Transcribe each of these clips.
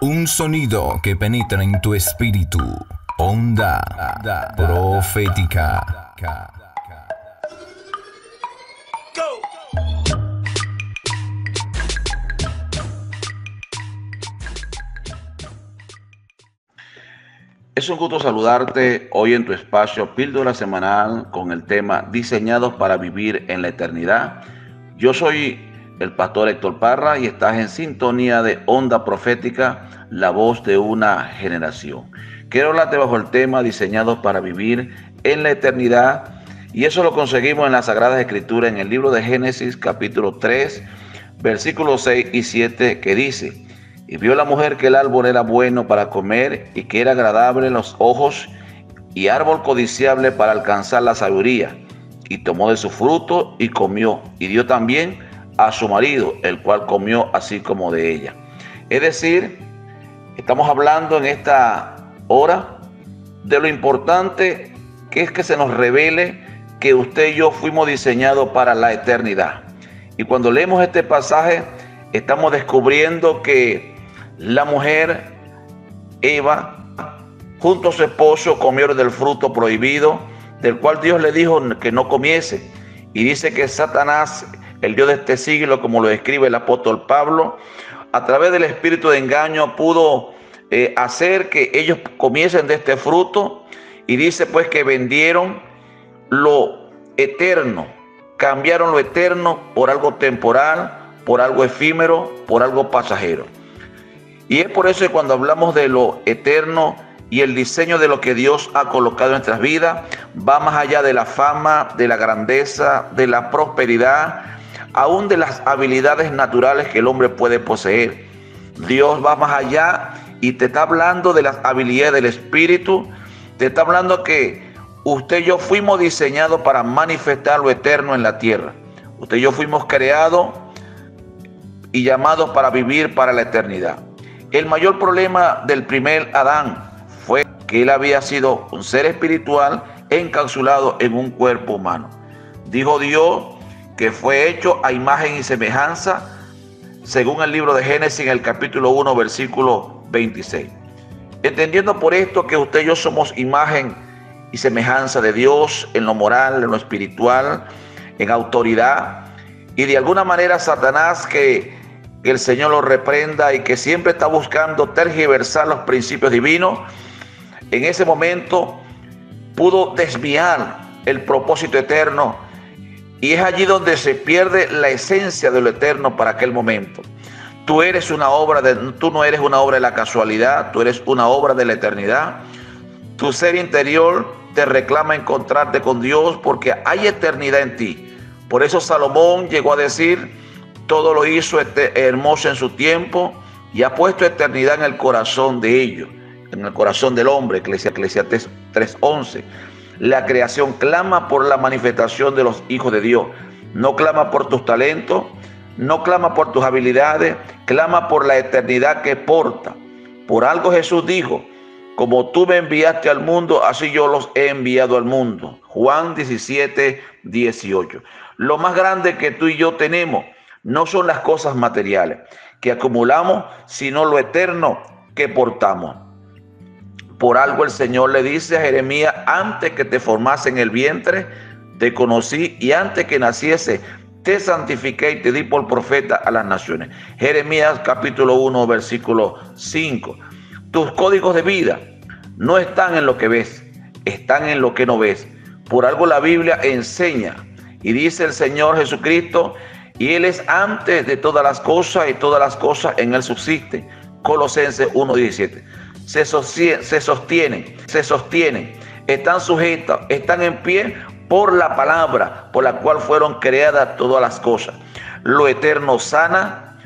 Un sonido que penetra en tu espíritu. Onda profética. Es un gusto saludarte hoy en tu espacio Píldora Semanal con el tema Diseñados para Vivir en la Eternidad. Yo soy el pastor Héctor Parra y estás en sintonía de Onda Profética, la voz de una generación. Quiero hablarte bajo el tema Diseñados para Vivir en la Eternidad y eso lo conseguimos en la Sagrada Escritura en el libro de Génesis capítulo 3 versículos 6 y 7 que dice y vio la mujer que el árbol era bueno para comer y que era agradable en los ojos y árbol codiciable para alcanzar la sabiduría. Y tomó de su fruto y comió. Y dio también a su marido, el cual comió así como de ella. Es decir, estamos hablando en esta hora de lo importante que es que se nos revele que usted y yo fuimos diseñados para la eternidad. Y cuando leemos este pasaje, estamos descubriendo que la mujer, Eva, junto a su esposo, comieron del fruto prohibido, del cual Dios le dijo que no comiese. Y dice que Satanás, el Dios de este siglo, como lo describe el apóstol Pablo, a través del espíritu de engaño pudo eh, hacer que ellos comiesen de este fruto. Y dice pues que vendieron lo eterno, cambiaron lo eterno por algo temporal, por algo efímero, por algo pasajero. Y es por eso que cuando hablamos de lo eterno y el diseño de lo que Dios ha colocado en nuestras vidas, va más allá de la fama, de la grandeza, de la prosperidad, aún de las habilidades naturales que el hombre puede poseer. Dios va más allá y te está hablando de las habilidades del Espíritu, te está hablando que usted y yo fuimos diseñados para manifestar lo eterno en la tierra. Usted y yo fuimos creados y llamados para vivir para la eternidad. El mayor problema del primer Adán fue que él había sido un ser espiritual encapsulado en un cuerpo humano. Dijo Dios que fue hecho a imagen y semejanza, según el libro de Génesis en el capítulo 1, versículo 26. Entendiendo por esto que usted y yo somos imagen y semejanza de Dios en lo moral, en lo espiritual, en autoridad, y de alguna manera Satanás que que el Señor lo reprenda y que siempre está buscando tergiversar los principios divinos, en ese momento pudo desviar el propósito eterno y es allí donde se pierde la esencia de lo eterno para aquel momento. Tú eres una obra de tú no eres una obra de la casualidad, tú eres una obra de la eternidad. Tu ser interior te reclama encontrarte con Dios porque hay eternidad en ti. Por eso Salomón llegó a decir, todo lo hizo este, hermoso en su tiempo y ha puesto eternidad en el corazón de ellos, en el corazón del hombre, Eclesiastes 3.11. La creación clama por la manifestación de los hijos de Dios. No clama por tus talentos, no clama por tus habilidades, clama por la eternidad que porta. Por algo Jesús dijo, como tú me enviaste al mundo, así yo los he enviado al mundo. Juan 17, 18. Lo más grande que tú y yo tenemos no son las cosas materiales que acumulamos, sino lo eterno que portamos. Por algo el Señor le dice a Jeremías, antes que te formase en el vientre, te conocí y antes que naciese, te santifiqué y te di por profeta a las naciones. Jeremías capítulo 1, versículo 5. Tus códigos de vida no están en lo que ves, están en lo que no ves. Por algo la Biblia enseña y dice el Señor Jesucristo y Él es antes de todas las cosas y todas las cosas en Él subsisten. Colosenses 1.17. Se, sostienen, se sostienen, se están sujetas, están en pie por la palabra por la cual fueron creadas todas las cosas. Lo eterno sana,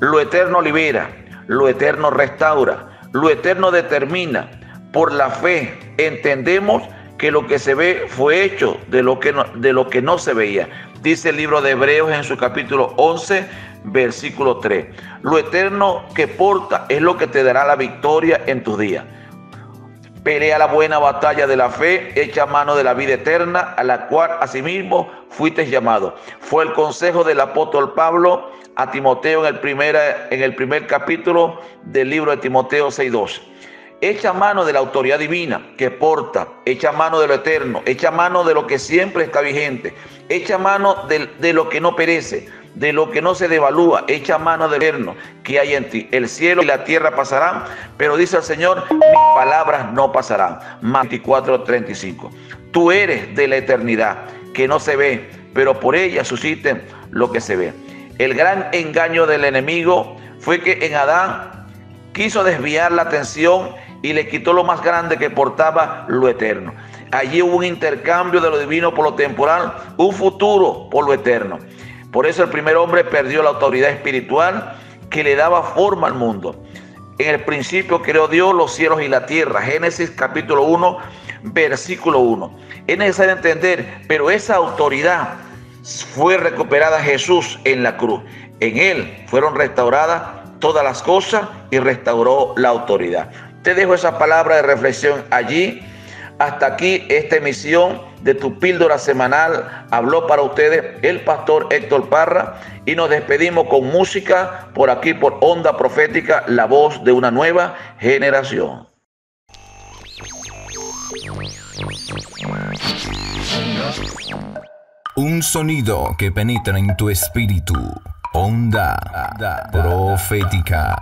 lo eterno libera, lo eterno restaura, lo eterno determina. Por la fe entendemos que lo que se ve fue hecho de lo que no, de lo que no se veía. Dice el libro de Hebreos en su capítulo 11, versículo 3. Lo eterno que porta es lo que te dará la victoria en tus días. Pelea la buena batalla de la fe, echa mano de la vida eterna, a la cual asimismo fuiste llamado. Fue el consejo del apóstol Pablo a Timoteo en el primer, en el primer capítulo del libro de Timoteo 6.2. Echa mano de la autoridad divina que porta, echa mano de lo eterno, echa mano de lo que siempre está vigente, echa mano de lo que no perece, de lo que no se devalúa, echa mano del eterno que hay en ti. El cielo y la tierra pasarán, pero dice el Señor, mis palabras no pasarán. 24, 35. Tú eres de la eternidad, que no se ve, pero por ella susciten lo que se ve. El gran engaño del enemigo fue que en Adán quiso desviar la atención y le quitó lo más grande que portaba lo eterno. Allí hubo un intercambio de lo divino por lo temporal, un futuro por lo eterno. Por eso el primer hombre perdió la autoridad espiritual que le daba forma al mundo. En el principio creó Dios los cielos y la tierra. Génesis capítulo 1, versículo 1. Es necesario entender, pero esa autoridad fue recuperada Jesús en la cruz. En él fueron restauradas todas las cosas y restauró la autoridad. Te dejo esa palabra de reflexión allí. Hasta aquí esta emisión de tu píldora semanal habló para ustedes el pastor Héctor Parra y nos despedimos con música por aquí por Onda Profética, la voz de una nueva generación. Un sonido que penetra en tu espíritu. Onda Profética.